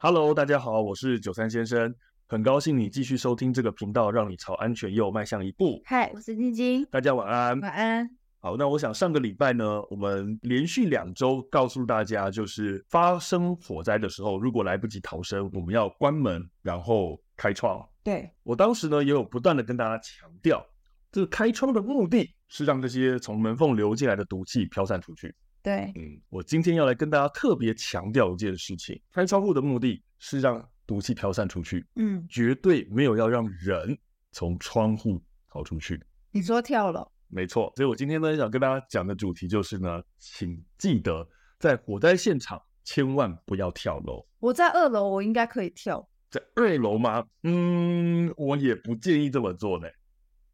Hello，大家好，我是九三先生，很高兴你继续收听这个频道，让你朝安全又迈向一步。嗨，我是晶晶，大家晚安。晚安。好，那我想上个礼拜呢，我们连续两周告诉大家，就是发生火灾的时候，如果来不及逃生，我们要关门，然后开窗。对，我当时呢，也有不断的跟大家强调，这个开窗的目的是让这些从门缝流进来的毒气飘散出去。对，嗯，我今天要来跟大家特别强调一件事情：开窗户的目的是让毒气飘散出去，嗯，绝对没有要让人从窗户逃出去。你说跳楼？没错，所以我今天呢想跟大家讲的主题就是呢，请记得在火灾现场千万不要跳楼。我在二楼，我应该可以跳。在二楼吗？嗯，我也不建议这么做呢，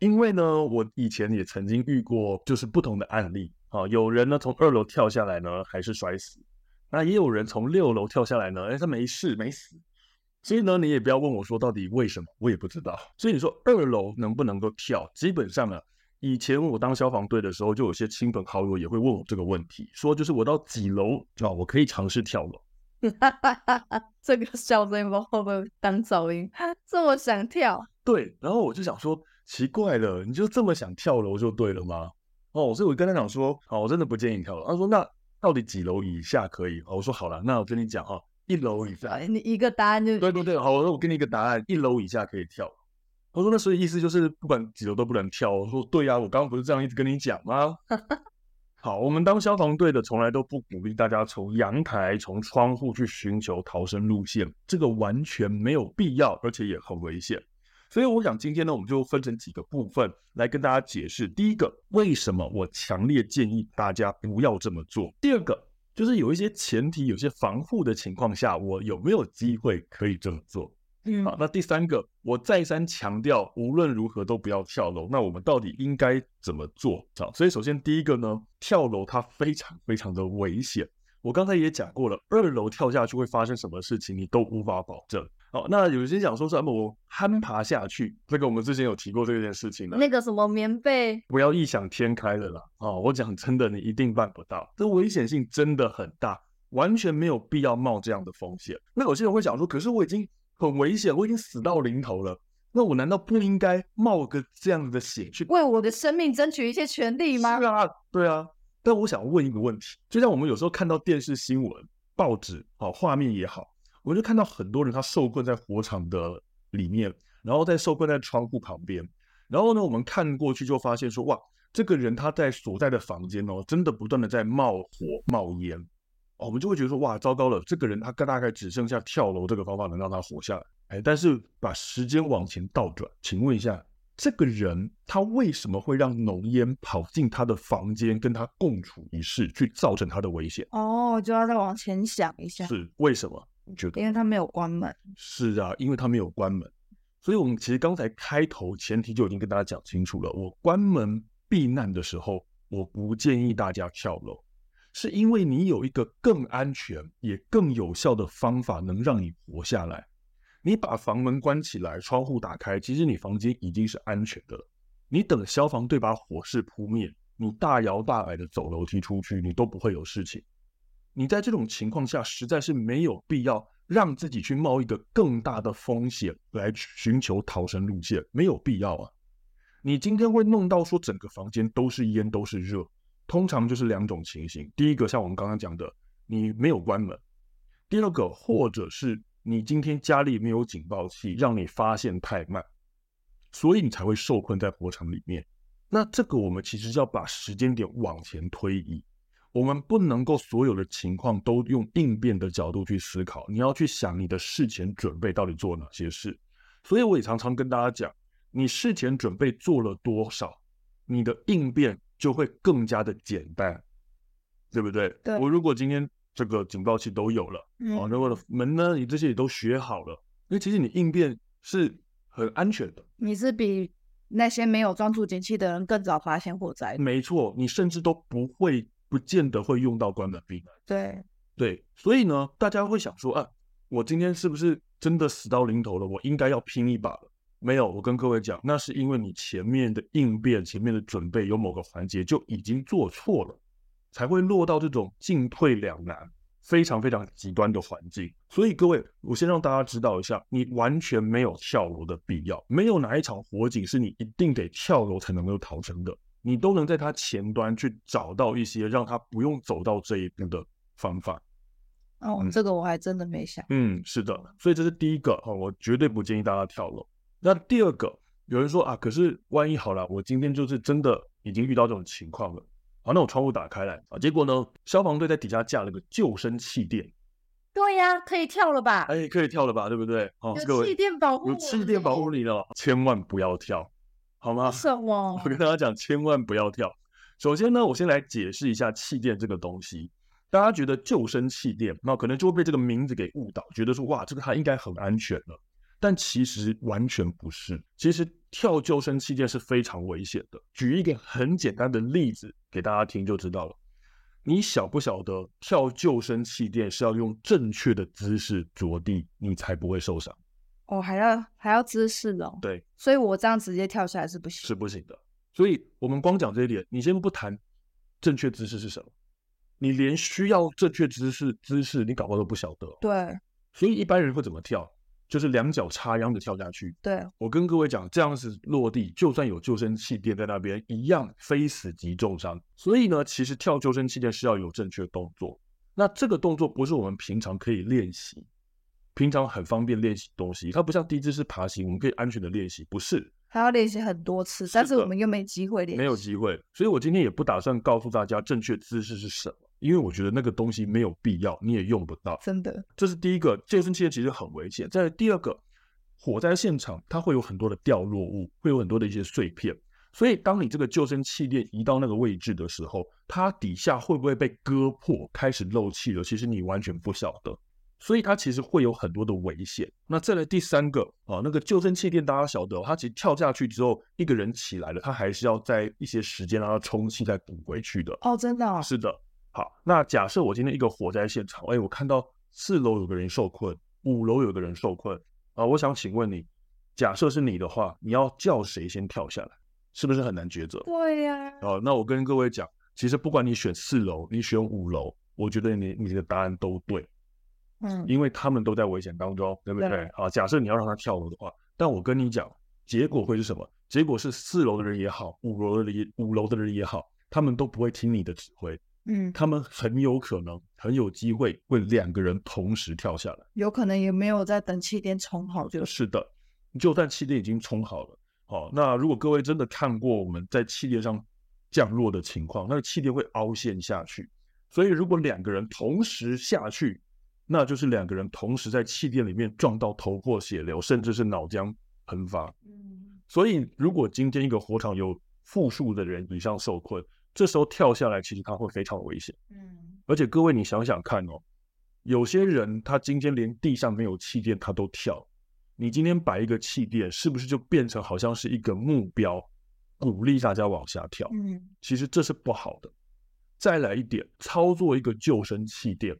因为呢，我以前也曾经遇过，就是不同的案例。啊，有人呢从二楼跳下来呢，还是摔死；那也有人从六楼跳下来呢，哎，他没事没死。所以呢，你也不要问我说到底为什么，我也不知道。所以你说二楼能不能够跳？基本上呢，以前我当消防队的时候，就有些亲朋好友也会问我这个问题，说就是我到几楼啊，我可以尝试跳楼。哈哈哈哈这个笑声会不会当噪音？这么想跳？对，然后我就想说，奇怪了，你就这么想跳楼就对了吗？哦，所以我跟他讲说，哦，我真的不建议跳楼。他说，那到底几楼以下可以？我说好了，那我跟你讲哈，一楼以下。你一个答案就对对对，好，我说我给你一个答案，一楼以下可以跳。他说那所以意思就是不管几楼都不能跳。我说对呀、啊，我刚刚不是这样一直跟你讲吗？好，我们当消防队的从来都不鼓励大家从阳台、从窗户去寻求逃生路线，这个完全没有必要，而且也很危险。所以我想今天呢，我们就分成几个部分来跟大家解释。第一个，为什么我强烈建议大家不要这么做？第二个，就是有一些前提、有些防护的情况下，我有没有机会可以这么做？嗯，好。那第三个，我再三强调，无论如何都不要跳楼。那我们到底应该怎么做？好，所以首先第一个呢，跳楼它非常非常的危险。我刚才也讲过了，二楼跳下去会发生什么事情，你都无法保证。好，那有些想说是什么我攀爬下去，这个我们之前有提过这件事情的。那个什么棉被，不要异想天开了啦！哦，我讲真的，你一定办不到，这危险性真的很大，完全没有必要冒这样的风险。那有些人会想说，可是我已经很危险，我已经死到临头了，那我难道不应该冒个这样的险去为我的生命争取一些权利吗？是啊，对啊。但我想问一个问题，就像我们有时候看到电视新闻、报纸，好，画面也好。我就看到很多人，他受困在火场的里面，然后再受困在窗户旁边。然后呢，我们看过去就发现说，哇，这个人他在所在的房间哦，真的不断的在冒火冒烟。哦，我们就会觉得说，哇，糟糕了，这个人他大概只剩下跳楼这个方法能让他活下来。哎，但是把时间往前倒转，请问一下，这个人他为什么会让浓烟跑进他的房间，跟他共处一室，去造成他的危险？哦，就要再往前想一下，是为什么？觉得因为他没有关门，是啊，因为他没有关门，所以我们其实刚才开头前提就已经跟大家讲清楚了。我关门避难的时候，我不建议大家跳楼，是因为你有一个更安全也更有效的方法能让你活下来。你把房门关起来，窗户打开，其实你房间已经是安全的了。你等消防队把火势扑灭，你大摇大摆的走楼梯出去，你都不会有事情。你在这种情况下，实在是没有必要让自己去冒一个更大的风险来寻求逃生路线，没有必要啊！你今天会弄到说整个房间都是烟都是热，通常就是两种情形：第一个像我们刚刚讲的，你没有关门；第二个，或者是你今天家里没有警报器，让你发现太慢，所以你才会受困在火场里面。那这个我们其实要把时间点往前推移。我们不能够所有的情况都用应变的角度去思考，你要去想你的事前准备到底做哪些事。所以我也常常跟大家讲，你事前准备做了多少，你的应变就会更加的简单，对不对？对。我如果今天这个警报器都有了，嗯，哦，那我的门呢，你这些也都学好了，因为其实你应变是很安全的。你是比那些没有装助警器的人更早发现火灾。没错，你甚至都不会。不见得会用到关门避难。对对，所以呢，大家会想说啊，我今天是不是真的死到临头了？我应该要拼一把了？没有，我跟各位讲，那是因为你前面的应变、前面的准备有某个环节就已经做错了，才会落到这种进退两难、非常非常极端的环境。所以各位，我先让大家知道一下，你完全没有跳楼的必要，没有哪一场火警是你一定得跳楼才能够逃生的，你都能在它前端去找到一些让它不用走到这一步的方法。哦，这个我还真的没想。嗯，是的，所以这是第一个哦，我绝对不建议大家跳楼。那第二个，有人说啊，可是万一好了，我今天就是真的已经遇到这种情况了，好，那我窗户打开来啊，结果呢，消防队在底下架了个救生气垫。对呀、啊，可以跳了吧？哎，可以跳了吧？对不对？好，有气垫保护，有气垫保护你了，千万不要跳，好吗？什么？我跟大家讲，千万不要跳。首先呢，我先来解释一下气垫这个东西。大家觉得救生气垫，那可能就会被这个名字给误导，觉得说哇，这个它应该很安全了。但其实完全不是。其实跳救生气垫是非常危险的。举一个很简单的例子给大家听就知道了。你晓不晓得跳救生气垫是要用正确的姿势着地，你才不会受伤？哦，还要还要姿势哦。对，所以我这样直接跳下来是不行，是不行的。所以我们光讲这一点，你先不谈正确姿势是什么。你连需要正确姿势姿势，你搞不好都不晓得。对，所以一般人会怎么跳？就是两脚插秧的跳下去。对，我跟各位讲，这样子落地，就算有救生气垫在那边，一样非死即重伤。所以呢，其实跳救生气垫是要有正确动作。那这个动作不是我们平常可以练习，平常很方便练习东西。它不像低姿势爬行，我们可以安全的练习，不是。还要练习很多次，但是我们又没机会练习，没有机会。所以我今天也不打算告诉大家正确姿势是什么。因为我觉得那个东西没有必要，你也用不到。真的，这是第一个，救生气垫其实很危险。在第二个，火灾现场它会有很多的掉落物，会有很多的一些碎片，所以当你这个救生气垫移到那个位置的时候，它底下会不会被割破，开始漏气了？其实你完全不晓得，所以它其实会有很多的危险。那再来第三个啊，那个救生气垫大家晓得，它其实跳下去之后，一个人起来了，他还是要在一些时间让它充气再补回去的。哦，真的哦？是的。好，那假设我今天一个火灾现场，哎，我看到四楼有个人受困，五楼有个人受困啊，我想请问你，假设是你的话，你要叫谁先跳下来？是不是很难抉择？对呀。啊，那我跟各位讲，其实不管你选四楼，你选五楼，我觉得你你的答案都对，嗯，因为他们都在危险当中，对不对？对。好，假设你要让他跳楼的话，但我跟你讲，结果会是什么？结果是四楼的人也好，五楼的人五楼的人也好，他们都不会听你的指挥。嗯，他们很有可能很有机会会两个人同时跳下来，有可能也没有在等气垫充好就。是的，就算气垫已经充好了，好，那如果各位真的看过我们在气垫上降落的情况，那个气垫会凹陷下去，所以如果两个人同时下去，那就是两个人同时在气垫里面撞到头破血流，甚至是脑浆喷发。嗯，所以如果今天一个火场有复数的人以上受困。这时候跳下来，其实他会非常危险。嗯，而且各位，你想想看哦，有些人他今天连地上没有气垫，他都跳。你今天摆一个气垫，是不是就变成好像是一个目标，鼓励大家往下跳？嗯，其实这是不好的。再来一点，操作一个救生气垫。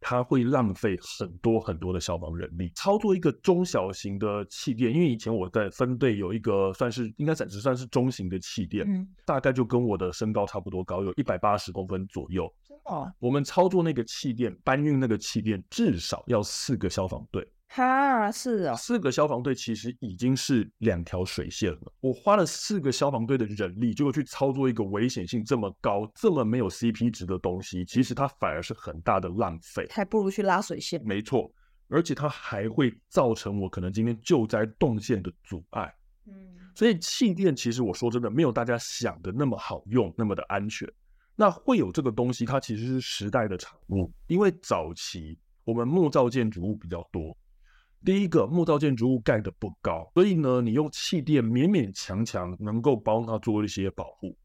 它会浪费很多很多的消防人力。操作一个中小型的气垫，因为以前我在分队有一个算是应该暂时算是中型的气垫，嗯，大概就跟我的身高差不多高，有一百八十公分左右。哦，我们操作那个气垫，搬运那个气垫，至少要四个消防队。哈，是哦，四个消防队其实已经是两条水线了。我花了四个消防队的人力，结果去操作一个危险性这么高、这么没有 CP 值的东西，其实它反而是很大的浪费，还不如去拉水线。没错，而且它还会造成我可能今天救灾动线的阻碍。嗯，所以气垫其实我说真的没有大家想的那么好用，那么的安全。那会有这个东西，它其实是时代的产物，因为早期我们木造建筑物比较多。第一个木造建筑物盖的不高，所以呢，你用气垫勉勉强强能够帮它做一些保护。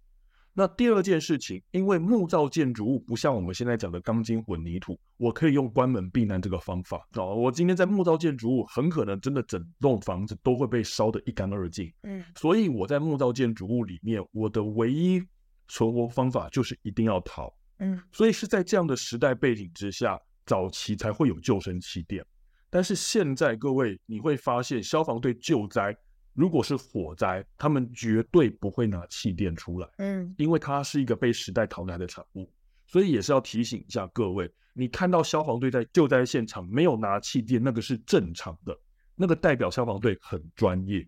那第二件事情，因为木造建筑物不像我们现在讲的钢筋混凝土，我可以用关门避难这个方法哦。我今天在木造建筑物，很可能真的整栋房子都会被烧得一干二净。嗯，所以我在木造建筑物里面，我的唯一存活方法就是一定要逃。嗯，所以是在这样的时代背景之下，早期才会有救生气垫。但是现在各位，你会发现消防队救灾，如果是火灾，他们绝对不会拿气垫出来，嗯，因为它是一个被时代淘汰的产物，所以也是要提醒一下各位，你看到消防队在救灾现场没有拿气垫，那个是正常的，那个代表消防队很专业。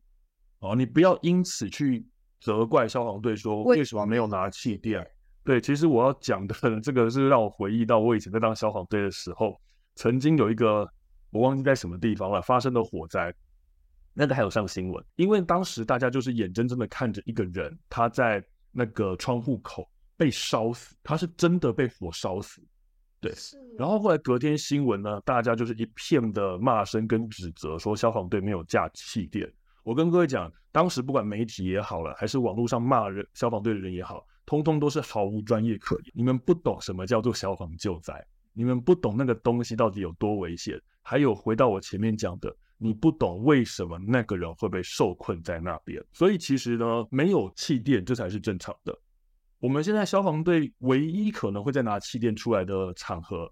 哦，你不要因此去责怪消防队说为什么没有拿气垫。对，其实我要讲的 这个是让我回忆到我以前在当消防队的时候，曾经有一个我忘记在什么地方了发生的火灾，那个还有上新闻，因为当时大家就是眼睁睁的看着一个人他在那个窗户口被烧死，他是真的被火烧死，对。然后后来隔天新闻呢，大家就是一片的骂声跟指责，说消防队没有架气垫。我跟各位讲，当时不管媒体也好了，还是网络上骂人消防队的人也好，通通都是毫无专业可言。你们不懂什么叫做消防救灾，你们不懂那个东西到底有多危险。还有回到我前面讲的，你不懂为什么那个人会被受困在那边。所以其实呢，没有气垫这才是正常的。我们现在消防队唯一可能会再拿气垫出来的场合，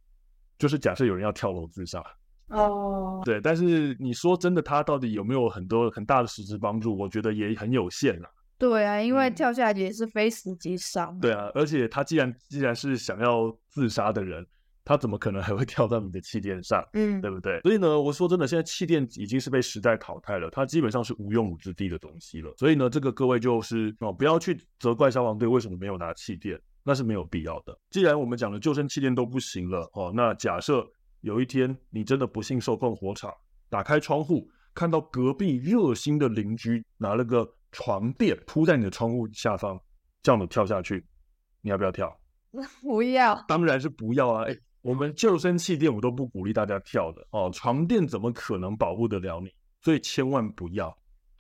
就是假设有人要跳楼自杀。哦，oh. 对，但是你说真的，他到底有没有很多很大的实质帮助？我觉得也很有限啊。对啊，因为跳下来也是非死即伤。嗯。对啊，而且他既然既然是想要自杀的人，他怎么可能还会跳到你的气垫上？嗯，对不对？所以呢，我说真的，现在气垫已经是被时代淘汰了，它基本上是无用武之地的东西了。所以呢，这个各位就是哦，不要去责怪消防队为什么没有拿气垫，那是没有必要的。既然我们讲的救生气垫都不行了哦，那假设。有一天，你真的不幸受困火场，打开窗户，看到隔壁热心的邻居拿了个床垫铺在你的窗户下方，叫你跳下去，你要不要跳？不要，当然是不要啊！哎，我们救生气垫我都不鼓励大家跳的哦，床垫怎么可能保护得了你？所以千万不要，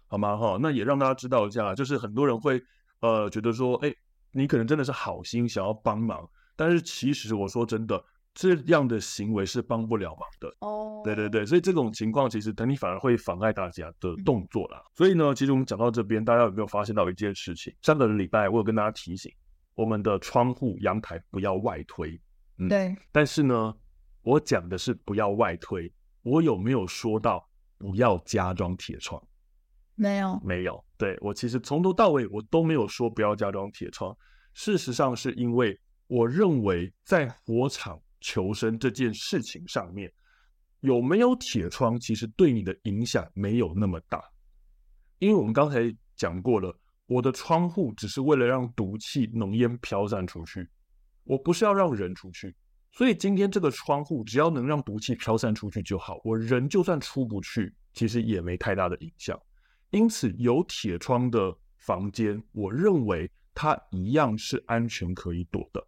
好吗？哈，那也让大家知道一下，就是很多人会呃觉得说，哎，你可能真的是好心想要帮忙，但是其实我说真的。这样的行为是帮不了忙的哦。Oh. 对对对，所以这种情况其实等你反而会妨碍大家的动作啦。所以呢，其实我们讲到这边，大家有没有发现到一件事情？上个礼拜我有跟大家提醒，我们的窗户、阳台不要外推。嗯，对。但是呢，我讲的是不要外推，我有没有说到不要加装铁窗？没有，没有。对，我其实从头到尾我都没有说不要加装铁窗。事实上是因为我认为在火场。求生这件事情上面有没有铁窗，其实对你的影响没有那么大，因为我们刚才讲过了，我的窗户只是为了让毒气、浓烟飘散出去，我不是要让人出去，所以今天这个窗户只要能让毒气飘散出去就好，我人就算出不去，其实也没太大的影响。因此，有铁窗的房间，我认为它一样是安全可以躲的。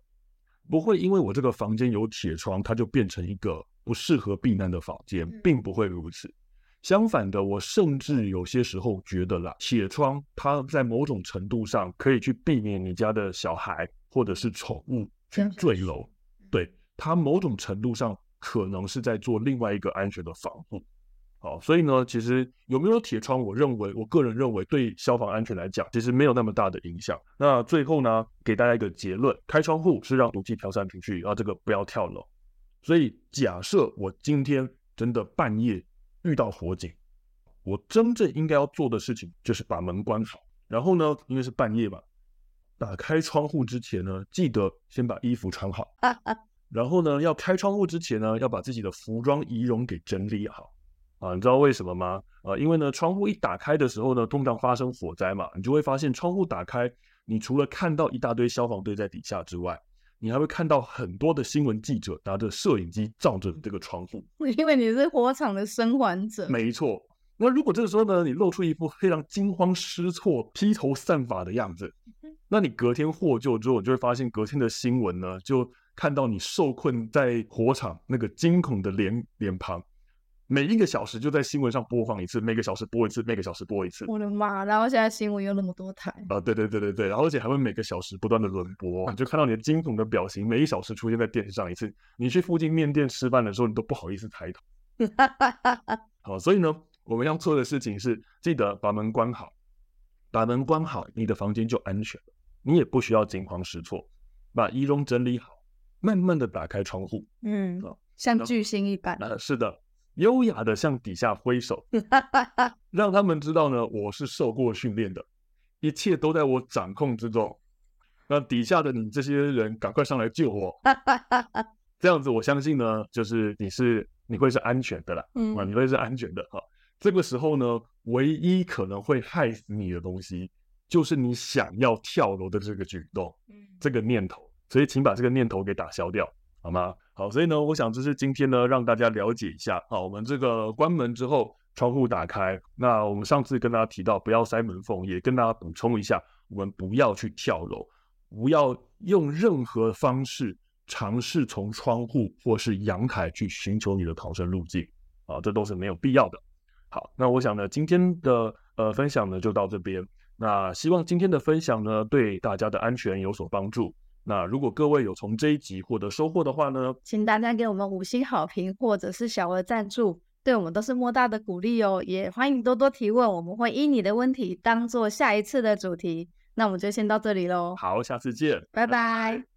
不会因为我这个房间有铁窗，它就变成一个不适合避难的房间，并不会如此。相反的，我甚至有些时候觉得啦，铁窗它在某种程度上可以去避免你家的小孩或者是宠物去坠楼。对，它某种程度上可能是在做另外一个安全的防护。好，所以呢，其实有没有铁窗，我认为，我个人认为，对消防安全来讲，其实没有那么大的影响。那最后呢，给大家一个结论：开窗户是让毒气飘散出去，然后这个不要跳楼。所以假设我今天真的半夜遇到火警，我真正应该要做的事情就是把门关好。然后呢，因为是半夜嘛，打开窗户之前呢，记得先把衣服穿好。然后呢，要开窗户之前呢，要把自己的服装仪容给整理好。啊，你知道为什么吗？啊，因为呢，窗户一打开的时候呢，通常发生火灾嘛，你就会发现窗户打开，你除了看到一大堆消防队在底下之外，你还会看到很多的新闻记者拿着摄影机照着这个窗户。因为你是火场的生还者。没错。那如果这个时候呢，你露出一副非常惊慌失措、披头散发的样子，那你隔天获救之后，你就会发现隔天的新闻呢，就看到你受困在火场那个惊恐的脸脸庞。每一个小时就在新闻上播放一次，每个小时播一次，每个小时播一次。我的妈！然后现在新闻有那么多台啊，对对对对对，然后而且还会每个小时不断的轮播，你就看到你的惊恐的表情，每一小时出现在电视上一次。你去附近面店吃饭的时候，你都不好意思抬头。好，所以呢，我们要做的事情是记得把门关好，把门关好，你的房间就安全了，你也不需要惊慌失措，把仪容整理好，慢慢的打开窗户，嗯，像巨星一般。啊，是的。优雅的向底下挥手，让他们知道呢，我是受过训练的，一切都在我掌控之中。那底下的你这些人赶快上来救我，这样子我相信呢，就是你是你会是安全的啦，嗯，你会是安全的哈。这个时候呢，唯一可能会害死你的东西，就是你想要跳楼的这个举动，嗯，这个念头。所以请把这个念头给打消掉，好吗？好，所以呢，我想这是今天呢让大家了解一下。好，我们这个关门之后，窗户打开。那我们上次跟大家提到不要塞门缝，也跟大家补充一下，我们不要去跳楼，不要用任何方式尝试从窗户或是阳台去寻求你的逃生路径。啊，这都是没有必要的。好，那我想呢，今天的呃分享呢就到这边。那希望今天的分享呢对大家的安全有所帮助。那如果各位有从这一集获得收获的话呢，请大家给我们五星好评，或者是小额赞助，对我们都是莫大的鼓励哦。也欢迎多多提问，我们会依你的问题当做下一次的主题。那我们就先到这里喽，好，下次见，拜拜。